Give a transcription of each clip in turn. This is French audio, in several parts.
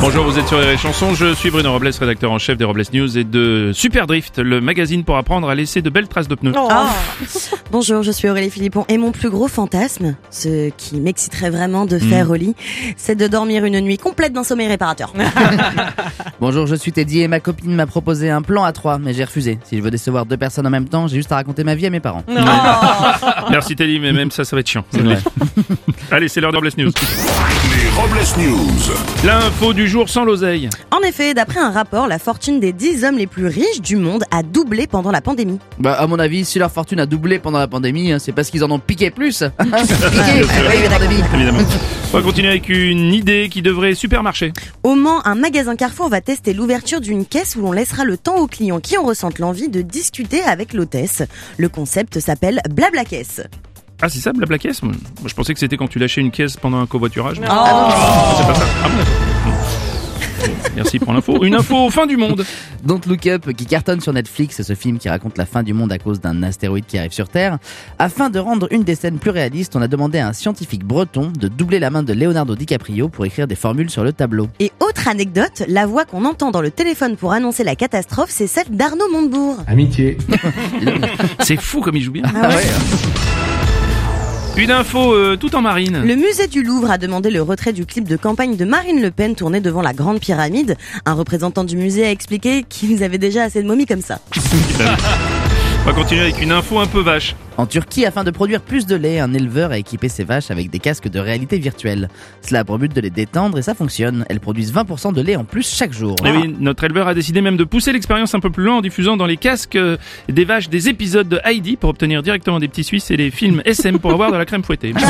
Bonjour, vous êtes sur les chansons. Je suis Bruno Robles, rédacteur en chef des Robles News et de Super Drift, le magazine pour apprendre à laisser de belles traces de pneus. Ah. Bonjour, je suis Aurélie Philippon et mon plus gros fantasme, ce qui m'exciterait vraiment de faire au lit, c'est de dormir une nuit complète d'un sommeil réparateur. Bonjour, je suis Teddy et ma copine m'a proposé un plan à trois, mais j'ai refusé. Si je veux décevoir deux personnes en même temps, j'ai juste à raconter ma vie à mes parents. Merci Teddy, mais même ça, ça va être chiant. Allez, c'est l'heure des Robles News. Les Robles News. L'info du jour sans l'oseille. En effet, d'après un rapport, la fortune des 10 hommes les plus riches du monde a doublé pendant la pandémie. Bah, à mon avis, si leur fortune a doublé pendant la pandémie, hein, c'est parce qu'ils en ont piqué plus. piqué. Évidemment. On va continuer avec une idée qui devrait super marcher. Au Mans, un magasin Carrefour va tester l'ouverture d'une caisse où l'on laissera le temps aux clients qui en ressentent l'envie de discuter avec l'hôtesse. Le concept s'appelle Blabla Caisse. Ah, c'est ça, blabla caisse Moi, je pensais que c'était quand tu lâchais une caisse pendant un covoiturage. Oh. C'est pas ça. Ah bon, d'accord. Merci pour l'info. Une info fin du monde. Don't Look Up, qui cartonne sur Netflix, ce film qui raconte la fin du monde à cause d'un astéroïde qui arrive sur Terre. Afin de rendre une des scènes plus réalistes, on a demandé à un scientifique breton de doubler la main de Leonardo DiCaprio pour écrire des formules sur le tableau. Et autre anecdote, la voix qu'on entend dans le téléphone pour annoncer la catastrophe, c'est celle d'Arnaud Montebourg. C'est fou comme il joue bien. Ah ouais. Une info euh, tout en marine. Le musée du Louvre a demandé le retrait du clip de campagne de Marine Le Pen tourné devant la Grande Pyramide. Un représentant du musée a expliqué qu'ils avaient déjà assez de momies comme ça. On va continuer avec une info un peu vache. En Turquie, afin de produire plus de lait, un éleveur a équipé ses vaches avec des casques de réalité virtuelle. Cela a pour but de les détendre et ça fonctionne. Elles produisent 20% de lait en plus chaque jour. Eh oui, notre éleveur a décidé même de pousser l'expérience un peu plus loin en diffusant dans les casques euh, des vaches des épisodes de Heidi pour obtenir directement des petits Suisses et les films SM pour avoir de la crème fouettée.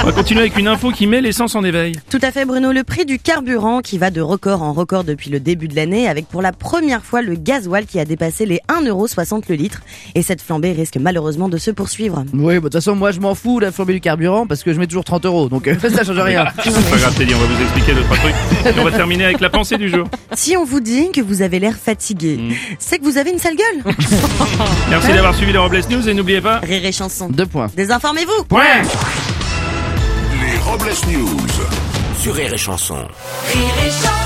On va continuer avec une info qui met l'essence en éveil. Tout à fait Bruno, le prix du carburant qui va de record en record depuis le début de l'année avec pour la première fois le gasoil qui a dépassé les 1,60€ le litre. Et cette flambée risque malheureusement de se poursuivre. Oui, bah, de toute façon, moi je m'en fous de la flambée du carburant parce que je mets toujours 30 euros, donc euh, ça change rien. C'est pas grave Teddy, on va vous expliquer deux, trois trucs. Et on va terminer avec la pensée du jour. Si on vous dit que vous avez l'air fatigué, c'est que vous avez une sale gueule. Merci d'avoir suivi les Robles News et n'oubliez pas... Rire et chanson. Deux points. Désinformez-vous. Point Les Robles News. Sur Rire et Chanson. Rire et chanson